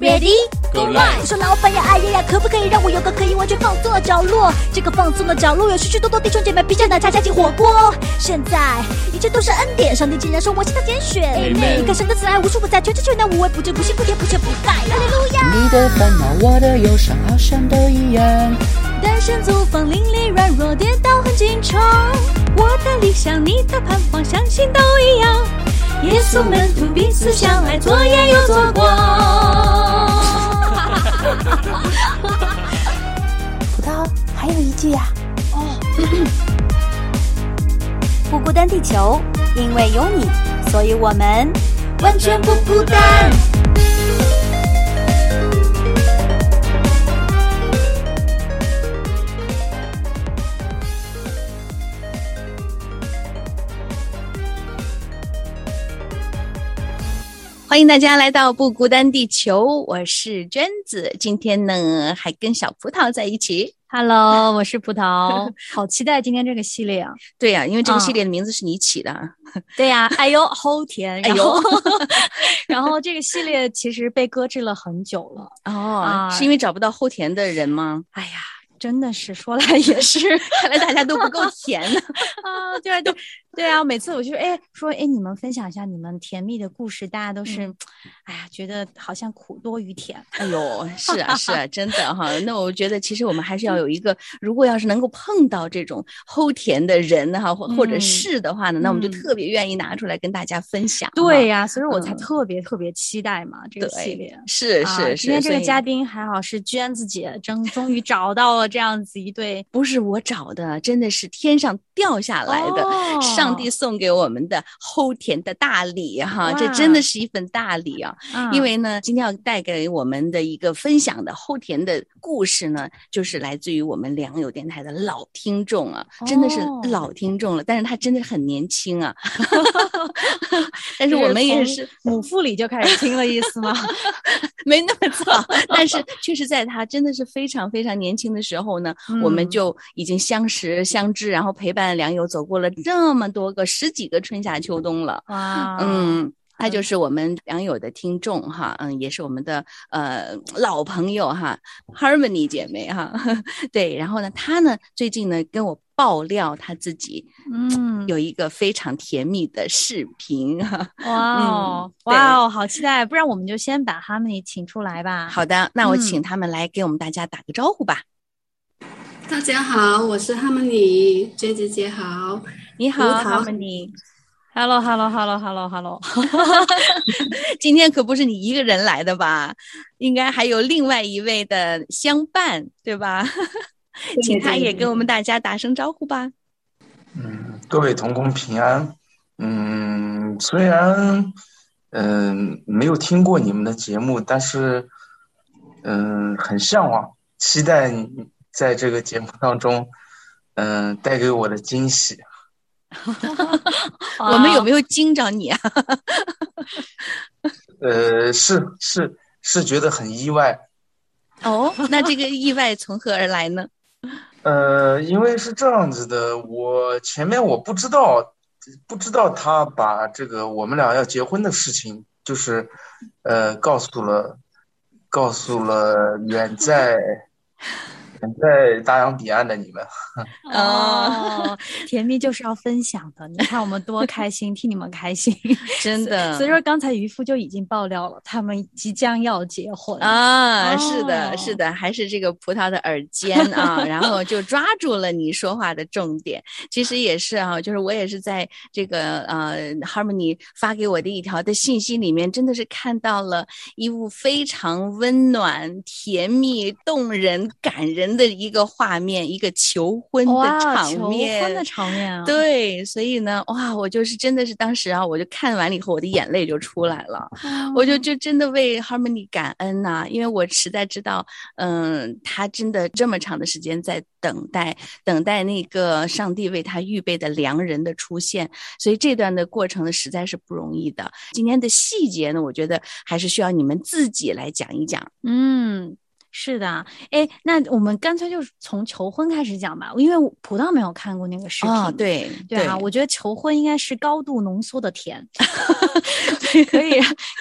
Ready Go live 我说老板呀，哎呀呀，可不可以让我有个可以完全放松的角落？这个放松的角落有许许多多弟兄姐妹披着奶茶加进火锅。现在一切都是恩典，上帝竟然说我是他拣选。Amen 你看神的慈爱无处不在，全知全能无微不至，不辛不甜不缺不败。哈利路亚。你的烦恼，我的忧伤，好像都一样。单身租房，邻里软弱，跌倒很紧张。我的理想，你的盼望，相信都一样。耶稣门徒彼此相爱，左眼又左光。葡萄还有一句呀、哦不孤单，地球，因为有你，所以我们完全不孤单。欢迎大家来到不孤单地球，我是娟子。今天呢，还跟小葡萄在一起。Hello，我是葡萄，好期待今天这个系列啊！对呀、因为这个啊系列的名字是你起的。对呀、哎呦，齁甜，哎呦然后，这个系列其实被搁置了很久了。哦，啊是因为找不到齁甜的人吗？哎呀，真的是说来也是看来大家都不够甜呢。啊，对啊，对对啊，每次我就哎说哎，你们分享一下你们甜蜜的故事，大家都是，哎呀，觉得好像苦多于甜。哎呦，是啊，是啊，真的 哈。那我觉得其实我们还是要有一个，如果要是能够碰到这种齁甜的人哈，或或者嗯是的话呢，那我们就嗯特别愿意拿出来跟大家分享。对，呀、所以我才嗯特别特别期待嘛这个系列对。，是啊是是。今天这个嘉宾还好是娟子姐，终终于找到了这样子一对不是我找的，真的是天上掉下来的，哦上帝送给我们的齁甜的大礼哈，这真的是一份大礼啊！嗯。因为呢，今天要带给我们的一个分享的齁甜的故事呢，就是来自于我们良友电台的老听众啊，真的是哦。老听众了，但是他真的很年轻啊，但是我们也是母腹里就开始听了意思吗？没那么 早，但是确实在他真的是非常非常年轻的时候呢，我们嗯。就已经相识相知，然后陪伴良友走过了这么多个十几个春夏秋冬了。哇，嗯，他就是我们良友的听众哈，嗯，也是我们的呃老朋友哈，Harmony 姐妹哈，对，然后呢，她呢最近呢跟我爆料她自己嗯，有一个非常甜蜜的视频哈。哇哇哦，好期待！不然我们就先把 Harmony 请出来吧。好的，那我嗯请他们来给我们大家打个招呼吧。大家好，我是哈姆尼，娟姐姐好。你好葡萄，Harmony。，Hello，Hello，Hello，Hello，Hello，今天可不是你一个人来的吧？应该还有另外一位的相伴，对吧？请他也跟我们大家打声招呼吧。嗯，各位同工平安。嗯，虽然嗯、没有听过你们的节目，但是嗯、很向往，期待你在这个节目当中嗯、带给我的惊喜。我们有没有惊着你啊？呃，是是是觉得很意外。哦，那这个意外从何而来呢？呃，因为是这样子的，我前面我不知道，不知道他把这个我们俩要结婚的事情，就是，呃，告诉了，告诉了远在远在大洋彼岸的你们。哦，甜蜜就是要分享的。你看我们多开心，替你们开心。真的所以说，刚才渔夫就已经爆料了，他们即将要结婚。啊，是的，哦是的，还是这个葡萄的耳尖啊，然后就抓住了你说话的重点。其实也是啊，就是我也是在这个呃 Harmony 发给我的一条的信息里面，真的是看到了一物非常温暖、甜蜜、动人、感人的一个画面，一个求婚的场面求面，婚的场面啊！对，所以呢，哇，我就是真的是当时啊，我就看完了以后，我的眼泪就出来了。我就就真的为 Harmony 感恩呐、因为我实在知道，嗯，他真的这么长的时间在等待，等待那个上帝为他预备的良人的出现，所以这段的过程呢，实在是不容易的。今天的细节呢，我觉得还是需要你们自己来讲一讲。嗯，是的，哎，那我们干脆就从求婚开始讲吧，因为葡萄没有看过那个视频。哦，对对啊，我觉得求婚应该是高度浓缩的甜，可以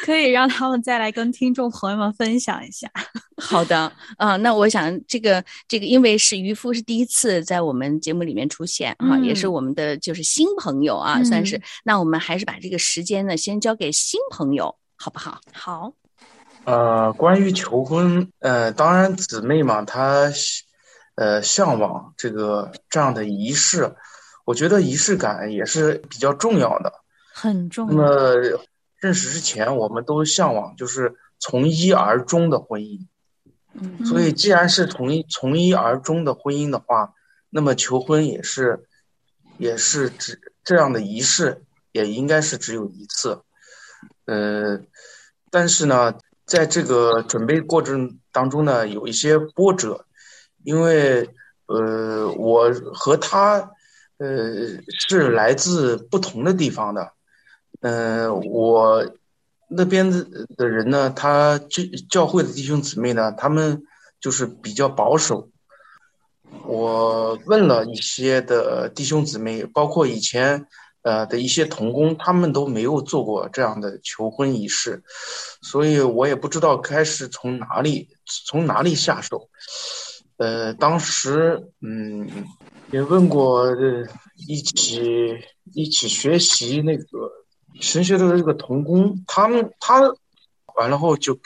可以让他们再来跟听众朋友们分享一下。好的，啊，那我想这个这个，因为是渔夫是第一次在我们节目里面出现哈，也是我们的就是新朋友啊，算是。那我们还是把这个时间呢，先交给新朋友，好不好？好。呃，关于求婚，呃，当然姊妹嘛，她呃向往这个这样的仪式，我觉得仪式感也是比较重要的，很重要。那么认识之前，我们都向往就是从一而终的婚姻，嗯，所以既然是从一从一而终的婚姻的话，那么求婚也是也是只这样的仪式也应该是只有一次，呃，但是呢。在这个准备过程当中呢，有一些波折，因为呃，我和他呃是来自不同的地方的，嗯，我那边的的人呢，他教教会的弟兄姊妹呢，他们就是比较保守。我问了一些的弟兄姊妹，包括以前。呃的一些童工，他们都没有做过这样的求婚仪式，所以我也不知道该是从哪里从哪里下手。呃，当时嗯也问过一起一起学习那个神学的这个童工，他们他完了后就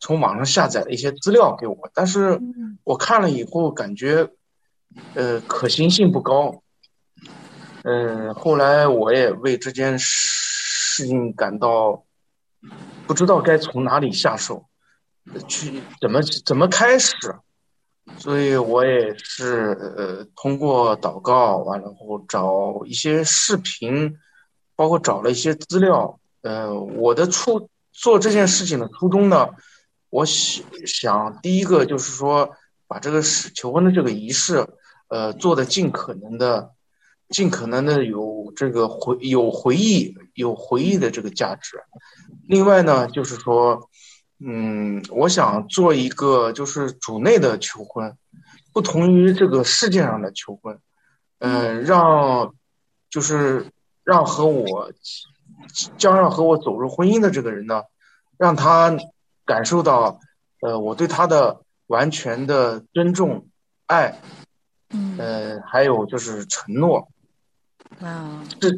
从网上下载了一些资料给我，但是我看了以后感觉呃可行性不高。嗯，后来我也为这件事情感到不知道该从哪里下手，去怎么怎么开始，所以我也是呃通过祷告完了后找一些视频，包括找了一些资料。呃，我的初做这件事情的初衷呢，我想想第一个就是说把这个是求婚的这个仪式，呃，做的尽可能的。尽可能的有这个回有回忆有回忆的这个价值，另外呢，就是说，嗯，我想做一个就是主内的求婚，不同于这个世界上的求婚，嗯，让就是让和我将要和我走入婚姻的这个人呢，让他感受到，呃，我对他的完全的尊重、爱，嗯，呃，还有就是承诺。啊，这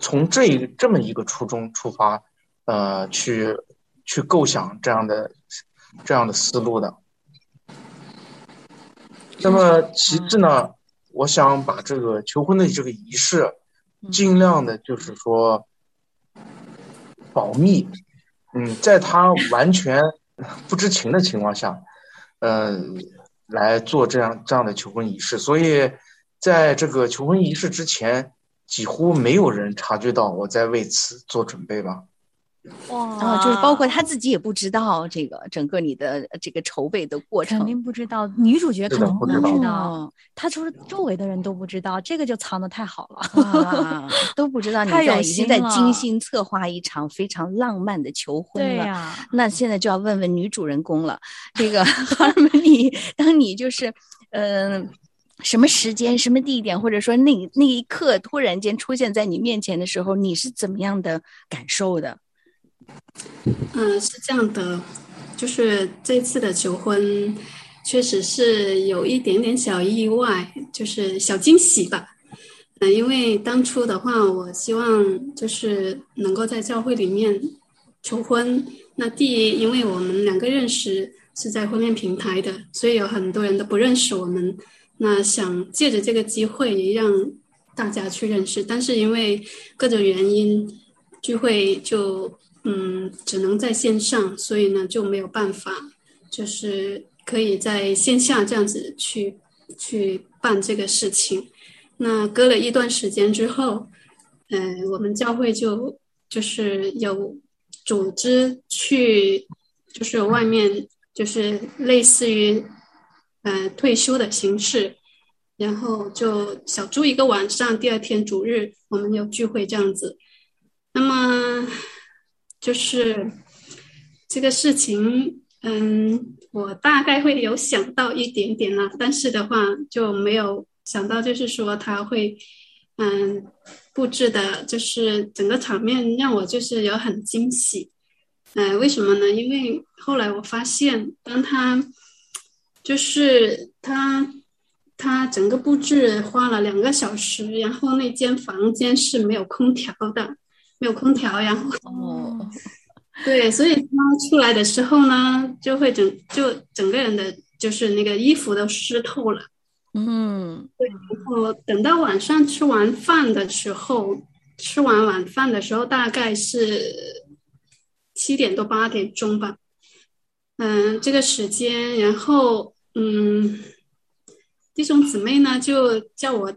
从这这么一个初衷出发，呃，去去构想这样的这样的思路的。那么其次呢，我想把这个求婚的这个仪式，尽量的就是说保密，嗯，在他完全不知情的情况下，呃，来做这样这样的求婚仪式，所以。在这个求婚仪式之前，几乎没有人察觉到我在为此做准备吧？哇，就是包括他自己也不知道这个整个你的这个筹备的过程，肯定不知道。女主角可能不知道，他就是周围的人都不知道，这个就藏的太好了，都不知道你在已经在精心策划一场非常浪漫的求婚了。对呀，那现在就要问问女主人公了，这个 哈尔蒙尼，当你就是嗯。什么时间、什么地点，或者说那那一刻突然间出现在你面前的时候，你是怎么样的感受的？嗯，是这样的，就是这次的求婚确实是有一点点小意外，就是小惊喜吧。嗯，因为当初的话，我希望就是能够在教会里面求婚。那第一，因为我们两个认识是在婚恋平台的，所以有很多人都不认识我们。那想借着这个机会让大家去认识，但是因为各种原因，聚会就嗯只能在线上，所以呢就没有办法，就是可以在线下这样子去去办这个事情。那隔了一段时间之后，嗯，我们教会就就是有组织去，就是外面就是类似于。呃，退休的形式，然后就小住一个晚上，第二天主日我们有聚会这样子。那么就是这个事情，嗯，我大概会有想到一点点啦，但是的话就没有想到，就是说他会，嗯，布置的，就是整个场面让我就是有很惊喜。嗯，为什么呢？因为后来我发现，当他就是他他整个布置花了两个小时，然后那间房间是没有空调的，没有空调，然后哦，对，所以他出来的时候呢，就会整就整个人的就是那个衣服都湿透了。嗯对，然后等到晚上吃完饭的时候，吃完晚饭的时候大概是七点多八点钟吧，嗯，这个时间，然后嗯，弟兄姊妹呢就叫我，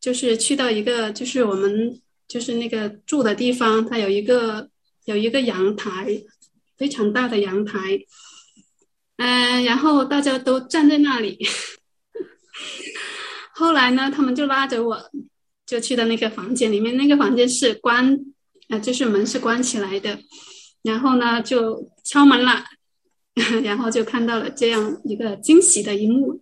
就是去到一个就是我们就是那个住的地方，它有一个有一个阳台，非常大的阳台，嗯，然后大家都站在那里。后来呢，他们就拉着我，就去到那个房间里面。那个房间是关，呃，就是门是关起来的。然后呢，就敲门了，然后就看到了这样一个惊喜的一幕。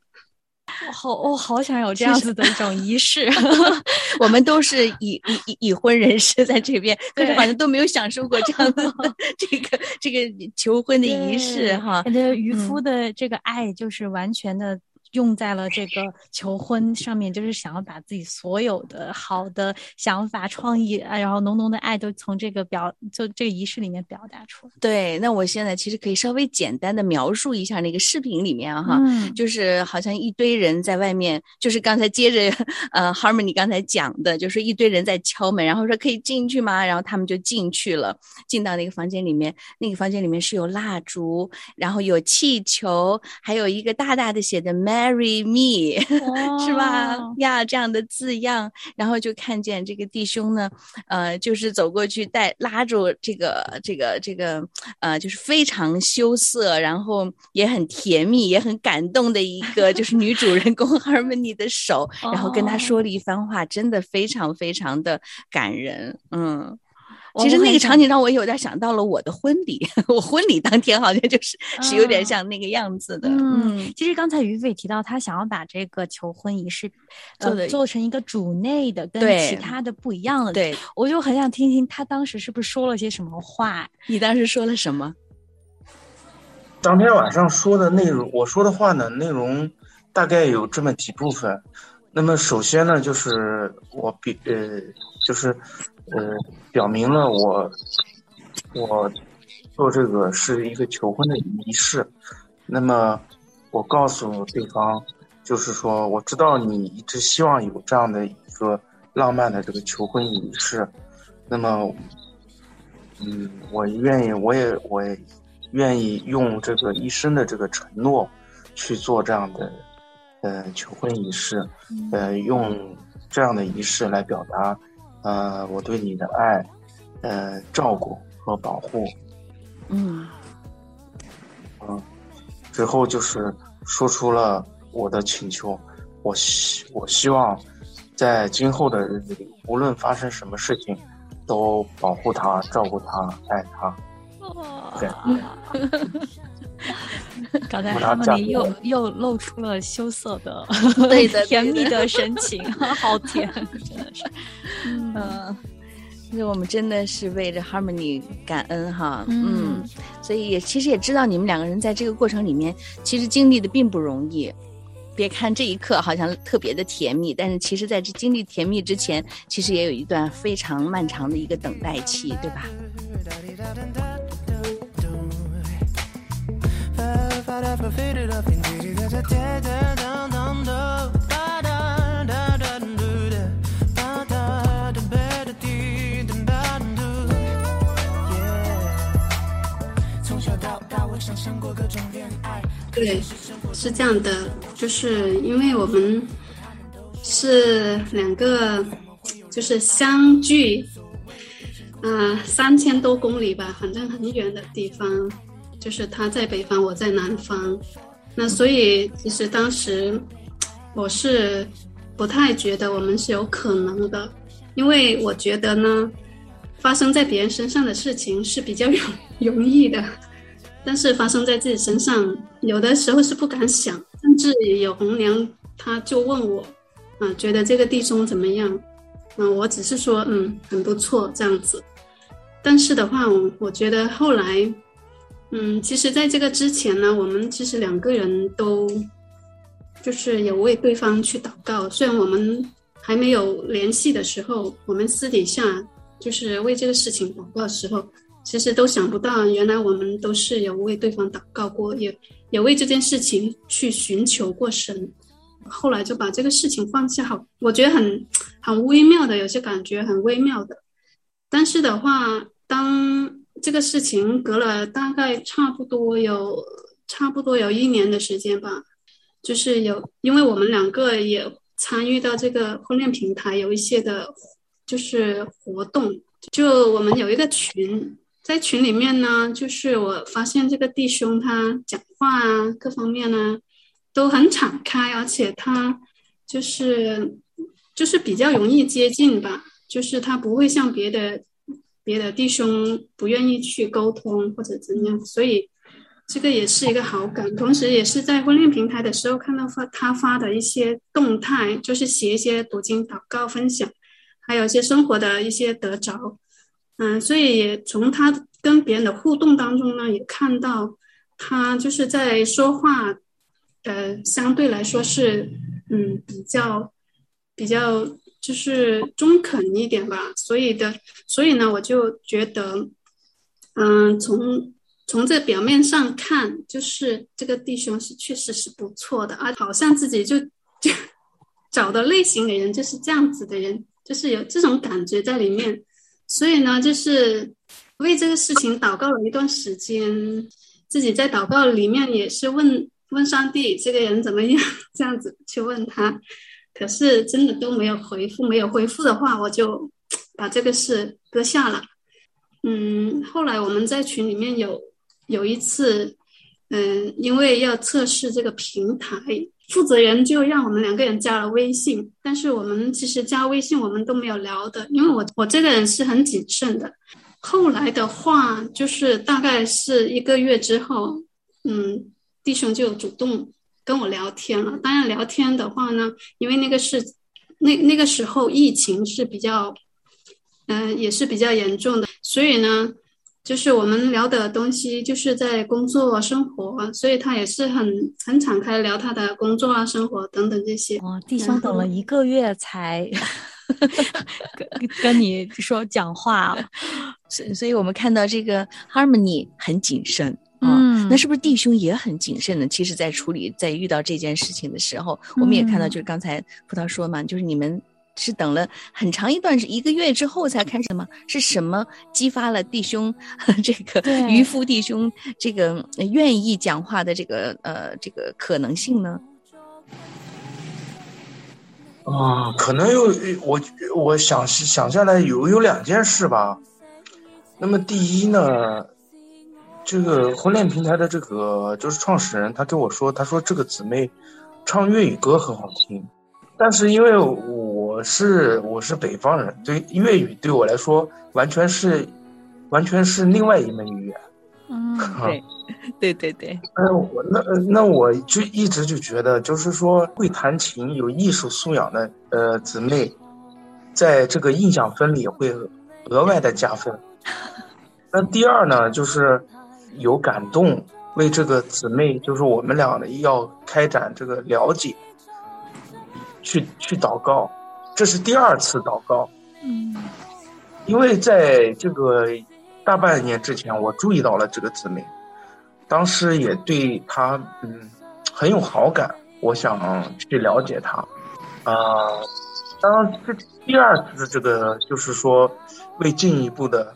我好，我好想有这样子的一种仪式。我们都是已已已已婚人士在这边，但是对好像都没有享受过这样子的 这个这个求婚的仪式哈。感觉渔夫的这个爱就是完全的用在了这个求婚上面，就是想要把自己所有的好的想法、创意，啊然后浓浓的爱都从这个表就这个仪式里面表达出来。对，那我现在其实可以稍微简单的描述一下那个视频里面啊哈，嗯就是好像一堆人在外面，就是刚才接着呃 Harmony 刚才讲的，就是一堆人在敲门，然后说可以进去吗？然后他们就进去了，进到那个房间里面，那个房间里面是有蜡烛，然后有气球，还有一个大大的写的 “Marry Me”，是吧哦？呀，这样的字样，然后就看见这个弟兄呢，呃，就是走过去带拉住这个这个这个呃，就是非常羞涩，然后也很甜蜜，也很感动的一个就是女主人公 Harmony 的手，然后跟他说了一番话，真的非常非常的感人，嗯。其实那个场景让我有点想到了我的婚礼，我婚礼当天好像就是是有点嗯像那个样子的，嗯嗯，其实刚才于飞提到，他想要把这个求婚仪式，呃，做得做成一个主内的，跟其他的不一样的。，对我就很想听听他当时是不是说了些什么话。你当时说了什么？当天晚上说的内容，我说的话呢，内容大概有这么几部分。那么首先呢，就是我比呃，就是呃，表明了我我做这个是一个求婚的仪式。那么我告诉对方，就是说我知道你一直希望有这样的一个浪漫的这个求婚仪式。那么，嗯，我愿意，我也我也愿意用这个一生的这个承诺去做这样的呃求婚仪式，呃，用这样的仪式来表达呃我对你的爱，呃照顾和保护。嗯嗯，最后就是说出了我的请求，我希我希望在今后的日子里，无论发生什么事情，都保护他、照顾他、爱他。对，刚才我拿价他们里又又露出了羞涩的、对的甜蜜的的神情，好甜，真的是。嗯，那我们真的是为着 Harmony 感恩哈，嗯嗯，所以也其实也知道你们两个人在这个过程里面，其实经历的并不容易。别看这一刻好像特别的甜蜜，但是其实在这经历甜蜜之前，其实也有一段非常漫长的一个等待期，对吧？对，是这样的，就是因为我们是两个，就是相距，呃，三千多公里吧，反正很远的地方，就是他在北方，我在南方，那所以其实当时我是不太觉得我们是有可能的，因为我觉得呢，发生在别人身上的事情是比较容容易的。但是发生在自己身上，有的时候是不敢想，甚至有红娘他就问我，啊，觉得这个弟兄怎么样？嗯，我只是说，嗯，很不错这样子。但是的话，我我觉得后来，嗯，其实在这个之前呢，我们其实两个人都就是有为对方去祷告。虽然我们还没有联系的时候，我们私底下就是为这个事情祷告的时候。其实都想不到，原来我们都是有为对方祷告过，也也为这件事情去寻求过神。后来就把这个事情放下，好，我觉得很很微妙的，有些感觉很微妙的。但是的话，当这个事情隔了大概差不多有差不多有一年的时间吧，就是有，因为我们两个也参与到这个婚恋平台有一些的，就是活动，就我们有一个群。在群里面呢，就是我发现这个弟兄他讲话啊，各方面呢都很敞开，而且他就是就是比较容易接近吧，就是他不会像别的别的弟兄不愿意去沟通或者怎样，所以这个也是一个好感。同时，也是在婚恋平台的时候看到发他发的一些动态，就是写一些读经祷告分享，还有一些生活的一些得着。嗯，所以也从他跟别人的互动当中呢，也看到他就是在说话，呃，相对来说是嗯比较比较就是中肯一点吧。所以的，所以呢，我就觉得，嗯，从从这表面上看，就是这个弟兄是确实是不错的啊，好像自己就就找的类型的人就是这样子的人，就是有这种感觉在里面。所以呢，就是为这个事情祷告了一段时间，自己在祷告里面也是问问上帝这个人怎么样，这样子去问他，可是真的都没有回复，没有回复的话，我就把这个事搁下了。嗯，后来我们在群里面有有一次，嗯，因为要测试这个平台。负责人就让我们两个人加了微信，但是我们其实加微信我们都没有聊的，因为我我这个人是很谨慎的。后来的话，就是大概是一个月之后，嗯，弟兄就主动跟我聊天了。当然聊天的话呢，因为那个是那那个时候疫情是比较，嗯，也是比较严重的，所以呢。就是我们聊的东西，就是在工作生活，所以他也是很很敞开聊他的工作啊、生活等等这些。哦，弟兄等了一个月才 跟跟你说讲话，所所以我们看到这个 Harmony 很谨慎啊，那是不是弟兄也很谨慎呢？其实，在处理在遇到这件事情的时候，我们也看到，就是刚才葡萄说嘛，就是你们。是等了很长一段是一个月之后才开始吗？是什么激发了弟兄这个渔夫弟兄这个愿意讲话的这个呃这个可能性呢？啊，可能有我我想想下来有有两件事吧。那么第一呢，这个婚恋平台的这个就是创始人，他跟我说，他说这个姊妹唱粤语歌很好听。但是因为我是我是北方人，对粤语对我来说完全是，完全是另外一门语言。嗯，对，对对对。嗯，我那那我就一直就觉得，就是说会弹琴、有艺术素养的呃姊妹，在这个印象分里会额外的加分。那第二呢，就是有感动，为这个姊妹，就是我们俩的要开展这个了解。去去祷告，这是第二次祷告。嗯，因为在这个大半年之前，我注意到了这个姊妹，当时也对她嗯很有好感，我想去了解她。啊，当这第二次这个就是说为进一步的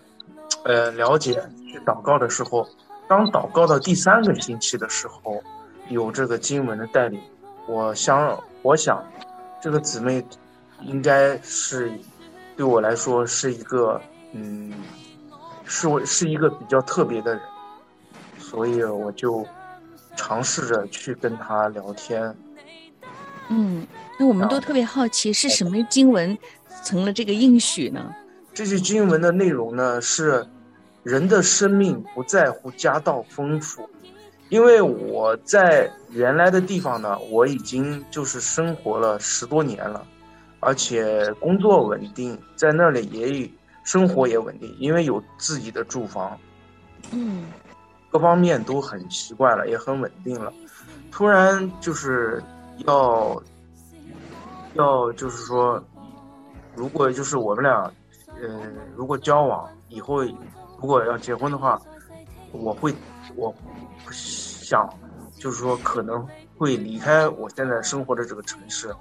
呃了解去祷告的时候，当祷告到第三个星期的时候，有这个经文的带领，我想我想。这个姊妹，应该是对我来说是一个，嗯，是我是一个比较特别的人，所以我就尝试着去跟她聊天。嗯，那我们都特别好奇，是什么经文成了这个应许呢？这些经文的内容呢是，人的生命不在乎家道丰富，因为我在原来的地方呢，我已经就是生活了十多年了，而且工作稳定，在那里也生活也稳定，因为有自己的住房，嗯各方面都很习惯了，也很稳定了。突然就是要要就是说，如果就是我们俩，呃，如果交往以后，如果要结婚的话，我会我想就是说可能会离开我现在生活的这个城市，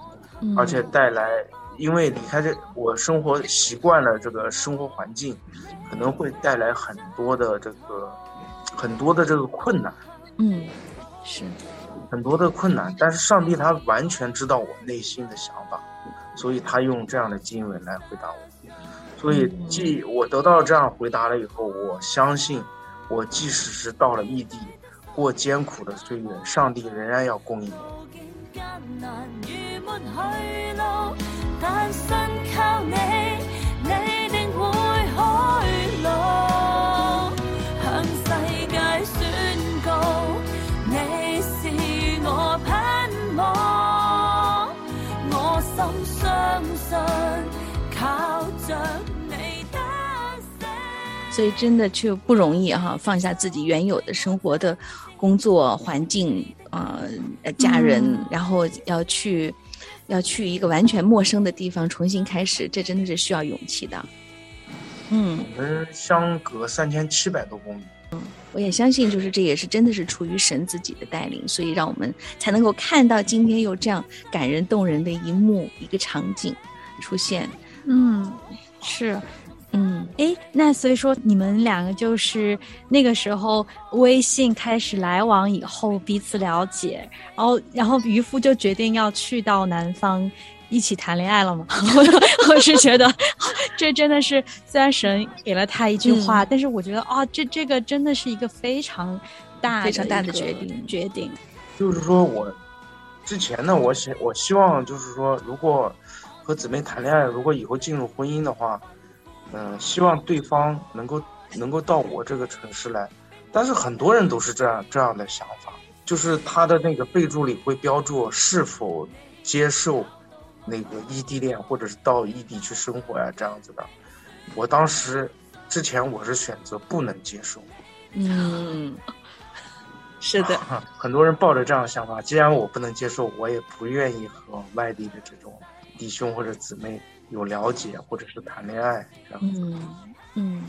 嗯，而且带来，因为离开这我生活习惯了这个生活环境，可能会带来很多的这个很多的这个困难。嗯是很多的困难，但是上帝他完全知道我内心的想法，所以他用这样的经文来回答我。所以，既我得到这样回答了以后，我相信，我即使是到了异地，过艰苦的岁月，上帝仍然要供应所以真的就不容易哈、放下自己原有的生活的工作环境啊、呃家人，嗯然后要去要去一个完全陌生的地方重新开始，这真的是需要勇气的。嗯，我们相隔三千七百多公里，嗯我也相信，就是这也是真的是出于神自己的带领，所以让我们才能够看到今天有这样感人动人的一幕一个场景出现。嗯，是。嗯诶，那所以说你们两个就是那个时候微信开始来往以后彼此了解，然后然后渔夫就决定要去到南方一起谈恋爱了吗。我 我是觉得这真的是虽然神给了他一句话，但是我觉得啊、这这个真的是一个非常大非常大的决定决定。就是说我之前呢，我希我希望就是说，如果和姊妹谈恋爱，如果以后进入婚姻的話，嗯、希望对方能够能够到我这个城市来。但是很多人都是这样这样的想法，就是他的那个备注里会标注是否接受那个异地恋，或者是到异地去生活呀、这样子的。我当时之前我是选择不能接受。嗯，是的，啊很多人抱着这样的想法，既然我不能接受，我也不愿意和外地的这种弟兄或者姊妹有了解，或者是谈恋爱这样。嗯嗯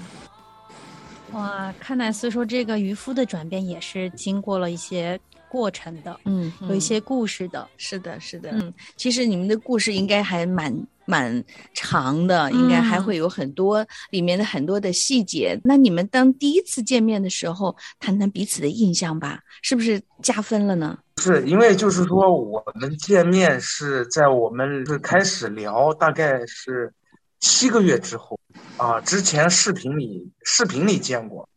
哇，看来所以说这个渔夫的转变也是经过了一些过程的，嗯，有一些故事的。是的，是的，嗯，其实你们的故事应该还蛮蛮长的，应该还嗯会有很多里面的很多的细节。那你们当第一次见面的时候，谈谈彼此的印象吧，是不是加分了呢？是因为就是说，我们见面是在我们是开始聊，大概是七个月之后啊，之前视频里视频里见过，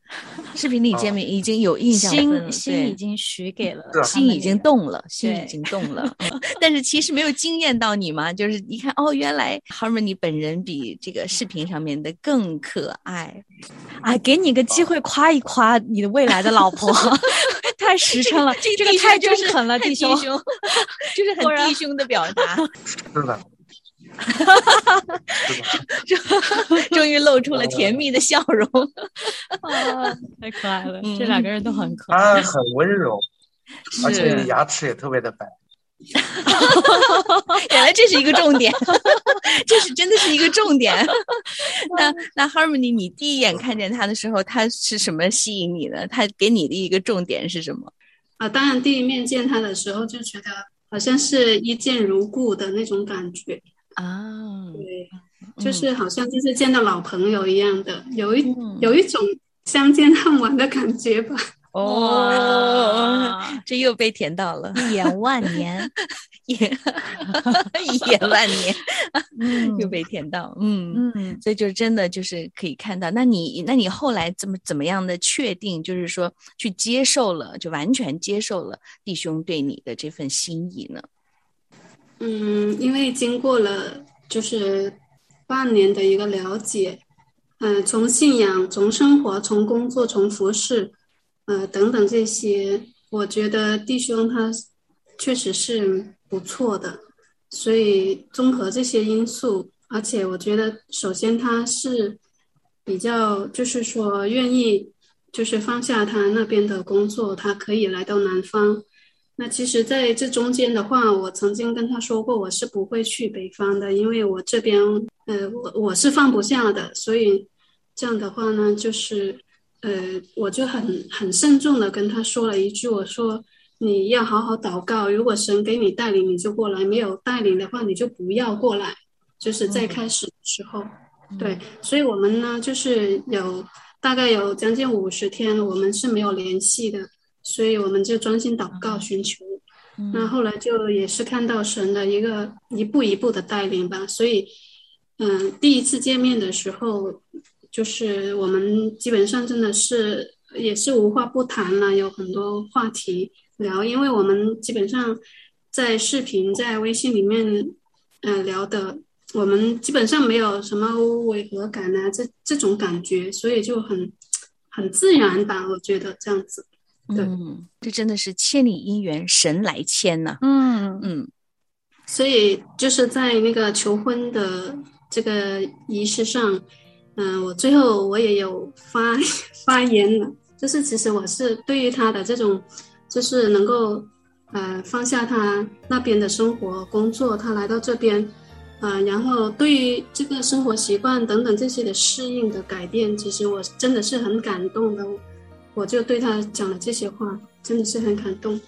视频里见面已经有印象了，心心已经许给了心已经动了，心已经动了，嗯。但是其实没有惊艳到你嘛，就是一看哦，原来 Harmony 本人比这个视频上面的更可爱。哎，给你个机会夸一夸你的未来的老婆，太实诚了，这 这个太中弟兄就是肯了，弟兄。就是很弟兄的表达，是的，终于露出了甜蜜的笑容。啊太可爱了，嗯这两个人都很可爱。他很温柔，而且，牙齿也特别的白。原来这是一个重点，这是真的是一个重点。那那 Harmony，你第一眼看见他的时候，他是什么吸引你的？他给你的一个重点是什么？啊，当然第一面见他的时候就觉得好像是一见如故的那种感觉，啊，对，就是好像就是见到老朋友一样的，有一嗯有一种相见恨晚的感觉吧。哦，这又被甜到了，一眼万年，一眼一眼万年，嗯又被甜到，嗯。嗯，所以就真的就是可以看到，那你那你后来怎么怎么样的确定，就是说去接受了，就完全接受了弟兄对你的这份心意呢？嗯，因为经过了就是半年的一个了解，呃，从信仰、从生活、从工作、从服饰，呃等等这些，我觉得弟兄他确实是不错的。所以综合这些因素，而且我觉得，首先他是比较，就是说愿意，就是放下他那边的工作，他可以来到南方。那其实在这中间的话，我曾经跟他说过，我是不会去北方的，因为我这边，呃，我我是放不下的。所以这样的话呢，就是，呃，我就很很慎重的跟他说了一句，我说。你要好好祷告，如果神给你带领，你就过来；没有带领的话，你就不要过来。就是在开始的时候，对，所以我们呢，就是有大概有将近五十天，我们是没有联系的，所以我们就专心祷告寻求。那后来就也是看到神的一个一步一步的带领吧。所以，嗯，第一次见面的时候，就是我们基本上真的是也是无话不谈了，有很多话题。聊，因为我们基本上在视频、在微信里面，呃，聊的，我们基本上没有什么违和感啊，这这种感觉，所以就很很自然吧，我觉得这样子。嗯，这真的是千里姻缘，神来牵呐。嗯。嗯，所以就是在那个求婚的这个仪式上，嗯，我最后我也有发 发言了，就是其实我是对于他的这种。就是能够，呃，放下他那边的生活工作，他来到这边，呃，然后对于这个生活习惯等等这些的适应的改变，其实我真的是很感动的，我就对他讲了这些话，真的是很感动，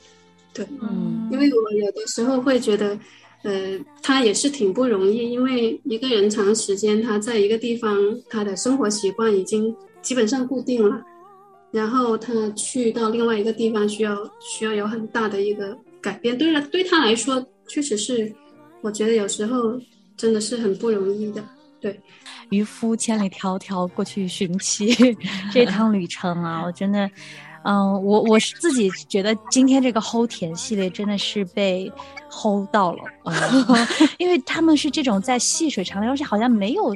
对，嗯，因为我有的时候会觉得，呃，他也是挺不容易，因为一个人长时间他在一个地方，他的生活习惯已经基本上固定了。然后他去到另外一个地方，需要需要有很大的一个改变。对了，对他来说，确实是，我觉得有时候真的是很不容易的。对，渔夫千里迢迢过去寻妻，这趟旅程啊，我真的。嗯，我我是自己觉得今天这个齁甜系列真的是被齁到了，因为他们是这种在细水长流，而且好像没有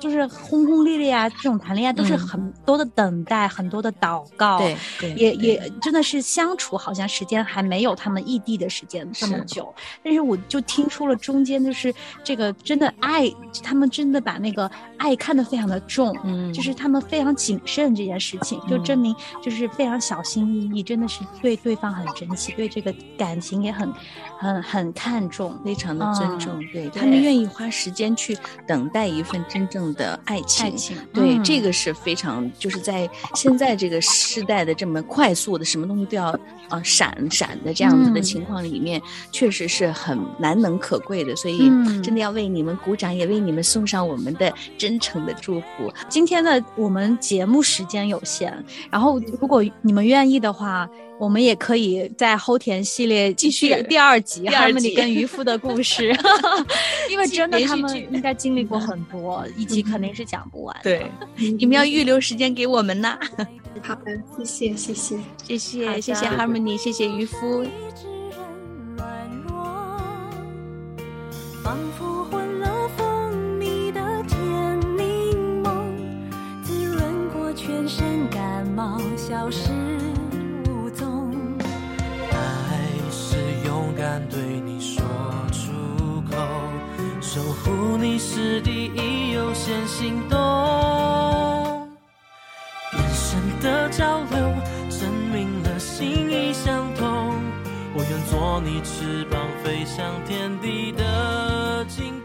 就是轰轰烈烈啊，这种谈恋爱都是很多的等待，很多的祷告，对，也也真的是相处，好像时间还没有他们异地的时间这么久。但是我就听出了中间就是这个真的爱，他们真的把那个爱看得非常的重，嗯，就是他们非常谨慎这件事情，就证明就是非常。小心翼翼，真的是对对方很珍惜，对这个感情也很、很、很看重，非常的尊重。对他们愿意花时间去等待一份真正的爱情。爱情，对这个是非常，就是在现在这个时代的这么快速的，什么东西都要啊闪闪的这样子的情况里面，确实是很难能可贵的。所以真的要为你们鼓掌，也为你们送上我们的真诚的祝福。今天呢我们节目时间有限，然后如果你。们愿意的话，我们也可以在后田系列继续第二集，他们你跟渔夫的故事，因为真的他们应该经历过很多，一集肯定是讲不完。对，你们要预留时间给我们呐。好的，谢谢，谢谢，谢谢，谢谢 Harmony，谢谢渔夫。消失无踪。爱是勇敢对守护你是第一优先行动。眼神的交流证明了心意相通。我愿做你翅膀飞向天地的尽头。